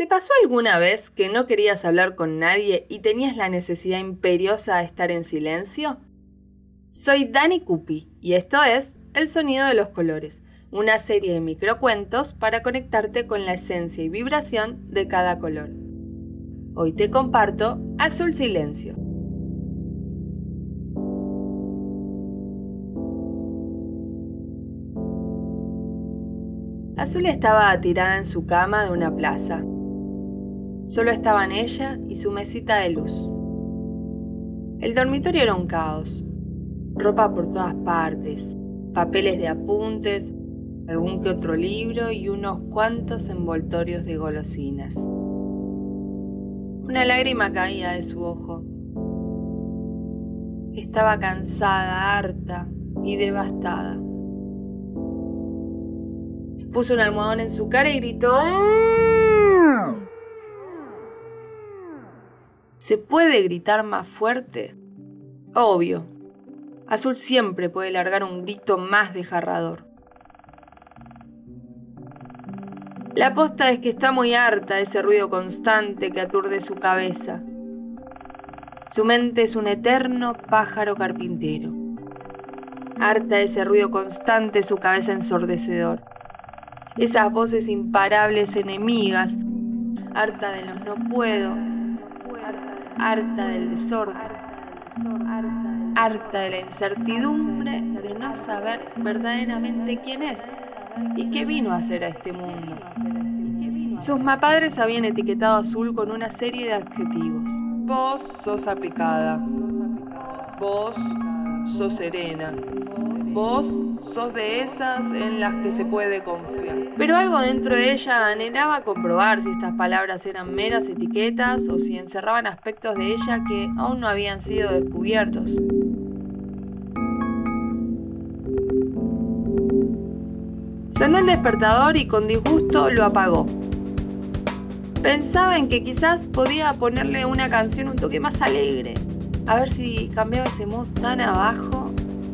¿Te pasó alguna vez que no querías hablar con nadie y tenías la necesidad imperiosa de estar en silencio? Soy Dani Cupi y esto es El Sonido de los Colores, una serie de microcuentos para conectarte con la esencia y vibración de cada color. Hoy te comparto Azul Silencio. Azul estaba tirada en su cama de una plaza, Solo estaban ella y su mesita de luz. El dormitorio era un caos. Ropa por todas partes, papeles de apuntes, algún que otro libro y unos cuantos envoltorios de golosinas. Una lágrima caía de su ojo. Estaba cansada, harta y devastada. Puso un almohadón en su cara y gritó ¿Se puede gritar más fuerte? Obvio. Azul siempre puede largar un grito más desgarrador. La aposta es que está muy harta de ese ruido constante que aturde su cabeza. Su mente es un eterno pájaro carpintero. Harta de ese ruido constante, su cabeza ensordecedor. Esas voces imparables enemigas. Harta de los no puedo, harta del desorden, harta de la incertidumbre de no saber verdaderamente quién es y qué vino a hacer a este mundo. Sus mapadres habían etiquetado Azul con una serie de adjetivos. Vos sos aplicada. Vos sos serena. Vos sos de esas en las que se puede confiar. Pero algo dentro de ella anhelaba comprobar si estas palabras eran meras etiquetas o si encerraban aspectos de ella que aún no habían sido descubiertos. Sonó el despertador y con disgusto lo apagó. Pensaba en que quizás podía ponerle una canción un toque más alegre, a ver si cambiaba ese mood tan abajo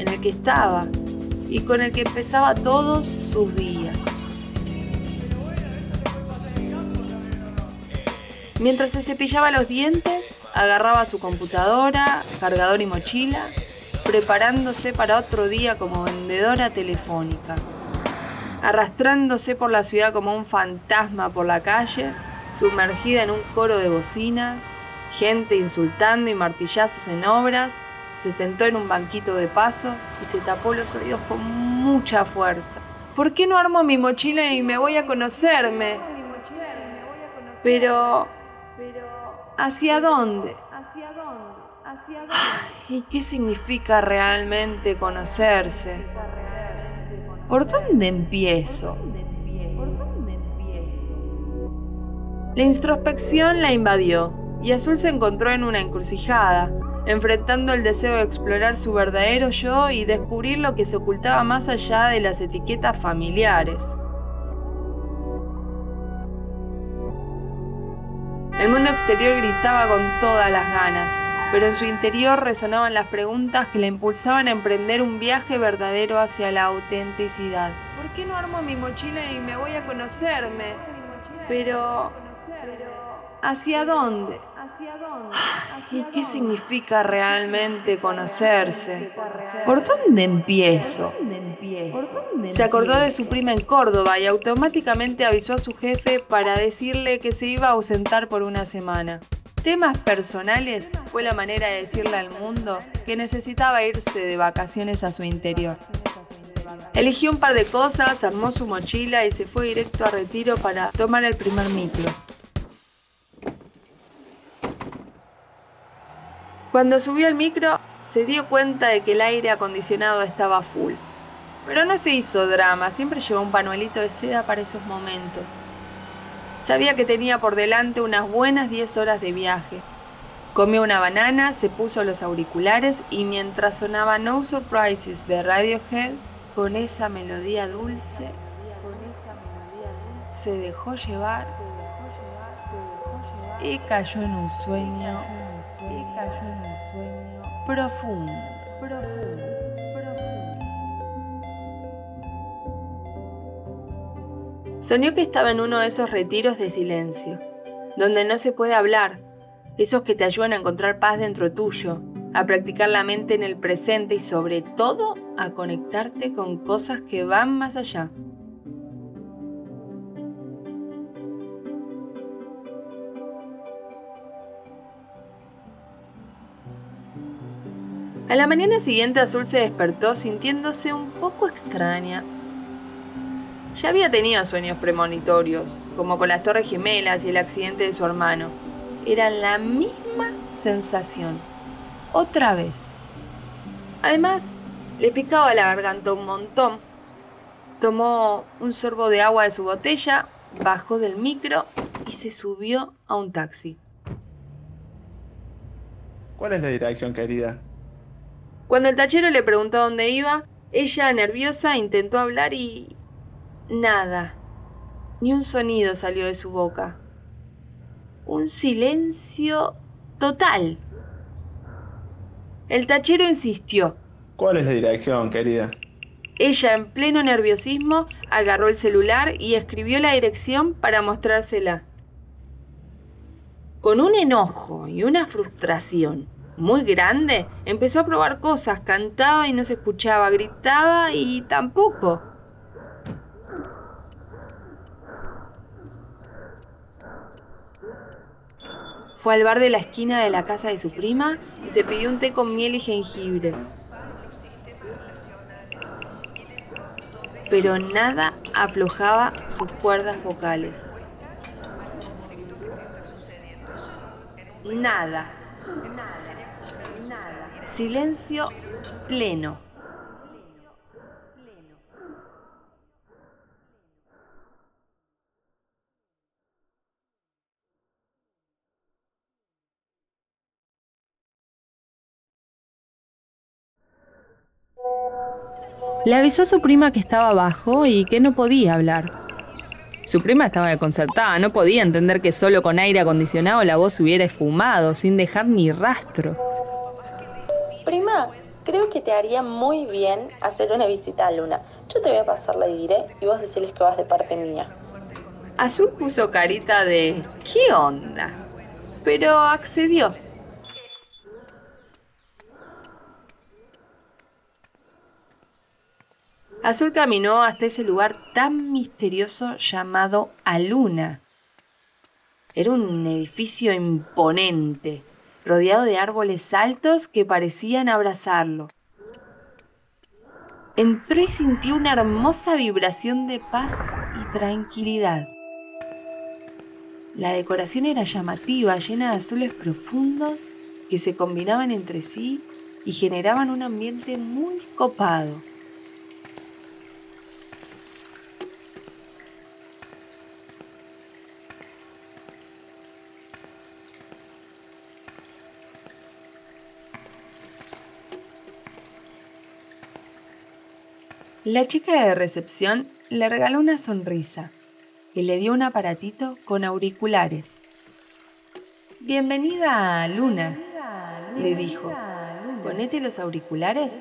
en el que estaba y con el que empezaba todos sus días. Mientras se cepillaba los dientes, agarraba su computadora, cargador y mochila, preparándose para otro día como vendedora telefónica. Arrastrándose por la ciudad como un fantasma por la calle, sumergida en un coro de bocinas, gente insultando y martillazos en obras, se sentó en un banquito de paso y se tapó los oídos con mucha fuerza. ¿Por qué no armo mi mochila y me voy a conocerme? Pero... ¿Hacia dónde? ¿Y qué significa realmente conocerse? ¿Por dónde empiezo? La introspección la invadió y Azul se encontró en una encrucijada enfrentando el deseo de explorar su verdadero yo y descubrir lo que se ocultaba más allá de las etiquetas familiares. El mundo exterior gritaba con todas las ganas, pero en su interior resonaban las preguntas que le impulsaban a emprender un viaje verdadero hacia la autenticidad. ¿Por qué no armo mi mochila y me voy a conocerme? Pero... ¿Hacia dónde? ¿Y qué significa realmente conocerse? ¿Por dónde empiezo? Se acordó de su prima en Córdoba y automáticamente avisó a su jefe para decirle que se iba a ausentar por una semana. Temas personales fue la manera de decirle al mundo que necesitaba irse de vacaciones a su interior. Eligió un par de cosas, armó su mochila y se fue directo a retiro para tomar el primer micro. Cuando subió al micro, se dio cuenta de que el aire acondicionado estaba full. Pero no se hizo drama, siempre llevó un panuelito de seda para esos momentos. Sabía que tenía por delante unas buenas 10 horas de viaje. Comió una banana, se puso los auriculares y mientras sonaba No Surprises de Radiohead, con esa melodía dulce, se dejó llevar y cayó en un sueño profundo, profundo, profundo. Soñó que estaba en uno de esos retiros de silencio, donde no se puede hablar, esos que te ayudan a encontrar paz dentro tuyo, a practicar la mente en el presente y sobre todo a conectarte con cosas que van más allá. A la mañana siguiente Azul se despertó sintiéndose un poco extraña. Ya había tenido sueños premonitorios, como con las Torres Gemelas y el accidente de su hermano. Era la misma sensación. Otra vez. Además, le picaba la garganta un montón. Tomó un sorbo de agua de su botella, bajó del micro y se subió a un taxi. ¿Cuál es la dirección, querida? Cuando el tachero le preguntó dónde iba, ella, nerviosa, intentó hablar y... nada. Ni un sonido salió de su boca. Un silencio total. El tachero insistió. ¿Cuál es la dirección, querida? Ella, en pleno nerviosismo, agarró el celular y escribió la dirección para mostrársela. Con un enojo y una frustración muy grande, empezó a probar cosas, cantaba y no se escuchaba, gritaba y tampoco. Fue al bar de la esquina de la casa de su prima y se pidió un té con miel y jengibre. Pero nada aflojaba sus cuerdas vocales. Nada. Silencio pleno. Le avisó a su prima que estaba abajo y que no podía hablar. Su prima estaba desconcertada, no podía entender que solo con aire acondicionado la voz hubiera esfumado, sin dejar ni rastro. Prima, creo que te haría muy bien hacer una visita a Luna. Yo te voy a pasar la diré y vos decirles que vas de parte mía. Azul puso carita de ¿qué onda? Pero accedió. Azul caminó hasta ese lugar tan misterioso llamado Aluna. Era un edificio imponente, rodeado de árboles altos que parecían abrazarlo. Entró y sintió una hermosa vibración de paz y tranquilidad. La decoración era llamativa, llena de azules profundos que se combinaban entre sí y generaban un ambiente muy copado. La chica de recepción le regaló una sonrisa y le dio un aparatito con auriculares. Bienvenida a Luna, le dijo. Ponete los auriculares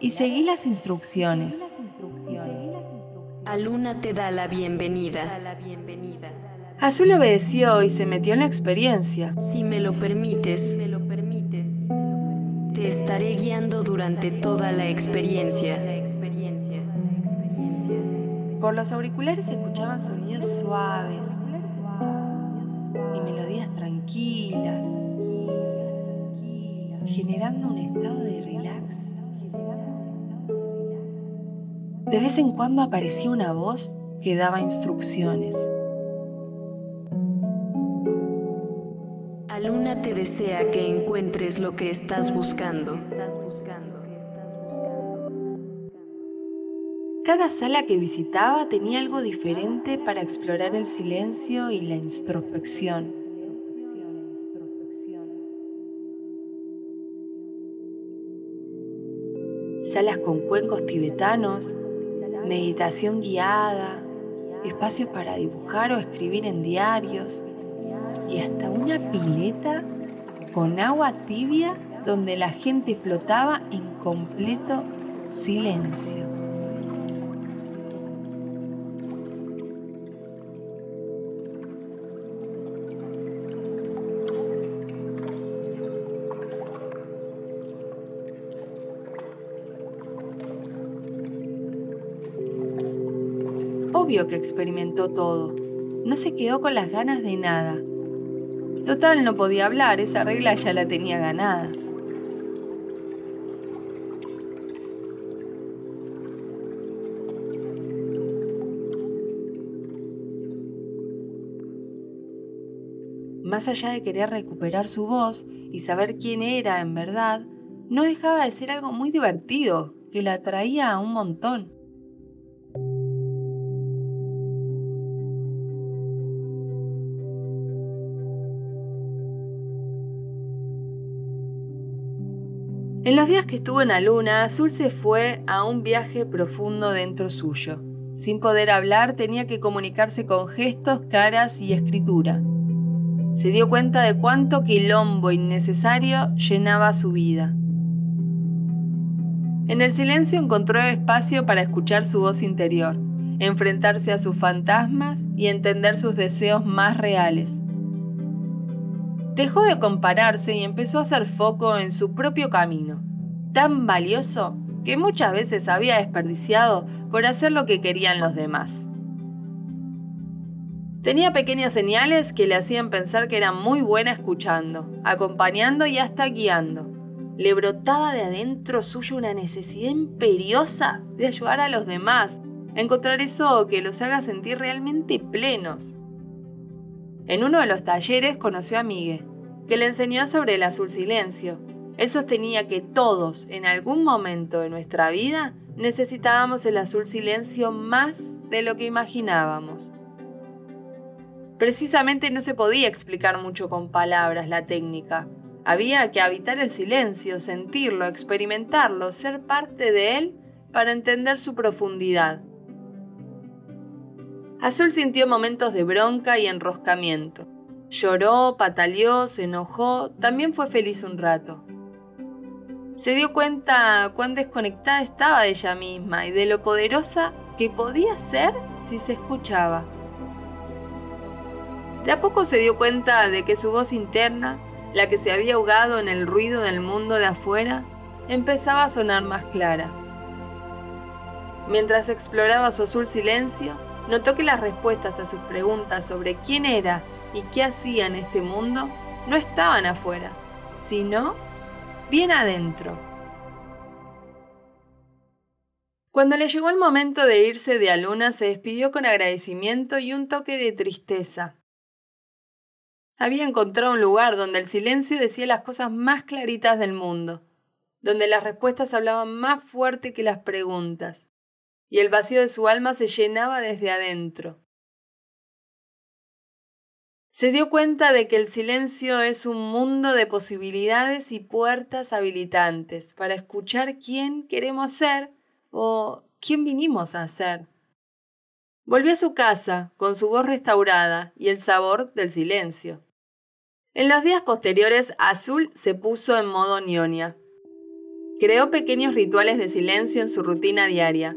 y seguí las instrucciones. A Luna te da la bienvenida. Azul obedeció y se metió en la experiencia. Si me lo permites, te estaré guiando durante toda la experiencia. Por los auriculares se escuchaban sonidos suaves y melodías tranquilas, generando un estado de relax. De vez en cuando aparecía una voz que daba instrucciones. Luna te desea que encuentres lo que estás buscando. Cada sala que visitaba tenía algo diferente para explorar el silencio y la introspección. Salas con cuencos tibetanos, meditación guiada, espacios para dibujar o escribir en diarios, y hasta una pileta con agua tibia donde la gente flotaba en completo silencio. Obvio que experimentó todo. No se quedó con las ganas de nada. Total, no podía hablar, esa regla ya la tenía ganada. Más allá de querer recuperar su voz y saber quién era en verdad, no dejaba de ser algo muy divertido que la atraía a un montón. En los días que estuvo en la luna, Azul se fue a un viaje profundo dentro suyo. Sin poder hablar, tenía que comunicarse con gestos, caras y escritura se dio cuenta de cuánto quilombo innecesario llenaba su vida. En el silencio encontró espacio para escuchar su voz interior, enfrentarse a sus fantasmas y entender sus deseos más reales. Dejó de compararse y empezó a hacer foco en su propio camino, tan valioso que muchas veces había desperdiciado por hacer lo que querían los demás. Tenía pequeñas señales que le hacían pensar que era muy buena escuchando, acompañando y hasta guiando. Le brotaba de adentro suyo una necesidad imperiosa de ayudar a los demás, encontrar eso que los haga sentir realmente plenos. En uno de los talleres conoció a Miguel, que le enseñó sobre el azul silencio. Él sostenía que todos, en algún momento de nuestra vida, necesitábamos el azul silencio más de lo que imaginábamos. Precisamente no se podía explicar mucho con palabras la técnica. Había que habitar el silencio, sentirlo, experimentarlo, ser parte de él para entender su profundidad. Azul sintió momentos de bronca y enroscamiento. Lloró, pataleó, se enojó, también fue feliz un rato. Se dio cuenta cuán desconectada estaba ella misma y de lo poderosa que podía ser si se escuchaba. De a poco se dio cuenta de que su voz interna, la que se había ahogado en el ruido del mundo de afuera, empezaba a sonar más clara. Mientras exploraba su azul silencio, notó que las respuestas a sus preguntas sobre quién era y qué hacía en este mundo no estaban afuera, sino bien adentro. Cuando le llegó el momento de irse de Aluna, se despidió con agradecimiento y un toque de tristeza. Había encontrado un lugar donde el silencio decía las cosas más claritas del mundo, donde las respuestas hablaban más fuerte que las preguntas, y el vacío de su alma se llenaba desde adentro. Se dio cuenta de que el silencio es un mundo de posibilidades y puertas habilitantes para escuchar quién queremos ser o quién vinimos a ser. Volvió a su casa con su voz restaurada y el sabor del silencio. En los días posteriores, Azul se puso en modo ñoña. Creó pequeños rituales de silencio en su rutina diaria,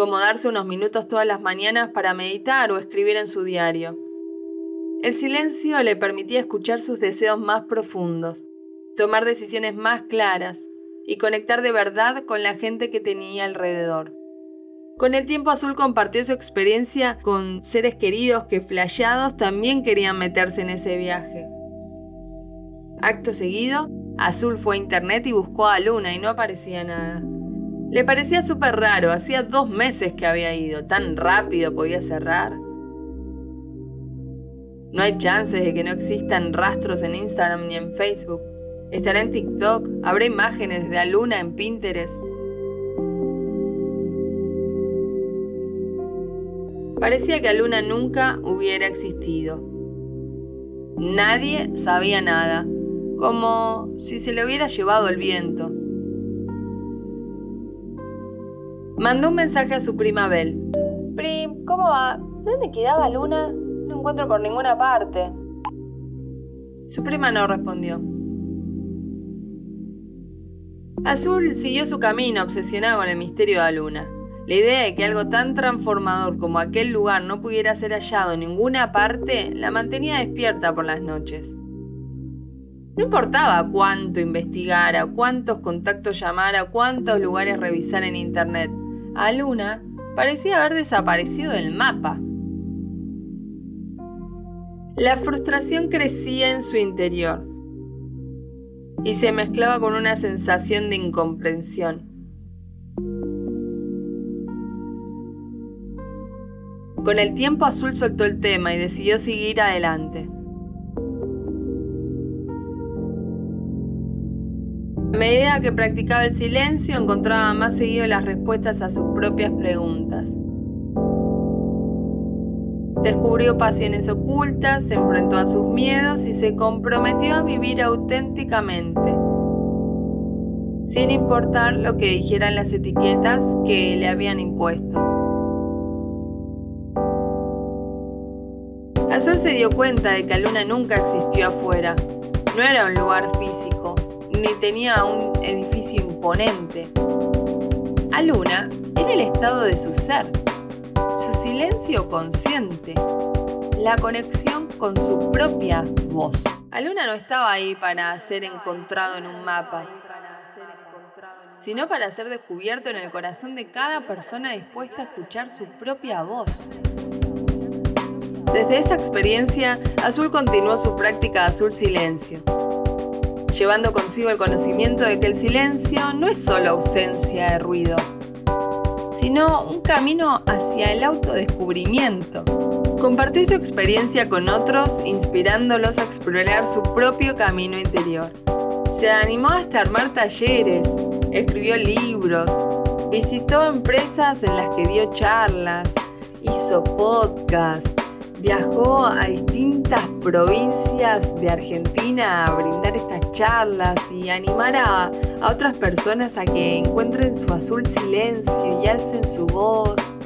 como darse unos minutos todas las mañanas para meditar o escribir en su diario. El silencio le permitía escuchar sus deseos más profundos, tomar decisiones más claras y conectar de verdad con la gente que tenía alrededor. Con el tiempo Azul compartió su experiencia con seres queridos que flasheados también querían meterse en ese viaje. Acto seguido, Azul fue a internet y buscó a Luna y no aparecía nada. Le parecía súper raro, hacía dos meses que había ido, tan rápido podía cerrar. No hay chances de que no existan rastros en Instagram ni en Facebook. Estará en TikTok, habrá imágenes de Aluna en Pinterest. Parecía que Aluna nunca hubiera existido. Nadie sabía nada, como si se le hubiera llevado el viento. Mandó un mensaje a su prima Bel. Prim, ¿cómo va? ¿Dónde quedaba Luna? No encuentro por ninguna parte. Su prima no respondió. Azul siguió su camino obsesionado con el misterio de la luna. La idea de que algo tan transformador como aquel lugar no pudiera ser hallado en ninguna parte la mantenía despierta por las noches. No importaba cuánto investigara, cuántos contactos llamara, cuántos lugares revisara en internet. A Luna parecía haber desaparecido del mapa. La frustración crecía en su interior y se mezclaba con una sensación de incomprensión. Con el tiempo Azul soltó el tema y decidió seguir adelante. A medida que practicaba el silencio, encontraba más seguido las respuestas a sus propias preguntas. Descubrió pasiones ocultas, se enfrentó a sus miedos y se comprometió a vivir auténticamente, sin importar lo que dijeran las etiquetas que le habían impuesto. Azul se dio cuenta de que la luna nunca existió afuera. No era un lugar físico, tenía un edificio imponente. Aluna era el estado de su ser, su silencio consciente, la conexión con su propia voz. Aluna no estaba ahí para ser encontrado en un mapa, sino para ser descubierto en el corazón de cada persona dispuesta a escuchar su propia voz. Desde esa experiencia, Azul continuó su práctica Azul Silencio, llevando consigo el conocimiento de que el silencio no es solo ausencia de ruido, sino un camino hacia el autodescubrimiento. Compartió su experiencia con otros, inspirándolos a explorar su propio camino interior. Se animó hasta armar talleres, escribió libros, visitó empresas en las que dio charlas, hizo podcasts, Viajó a distintas provincias de Argentina a brindar estas charlas y animar a, otras personas a que encuentren su azul silencio y alcen su voz.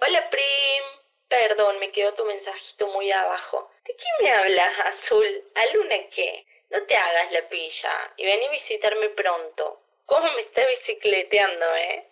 Hola Prim, perdón, me quedó tu mensajito muy abajo. ¿De qué me hablas, Azul? ¿A Luna qué? No te hagas la pilla y ven a visitarme pronto. ¿Cómo me está bicicleteando, eh?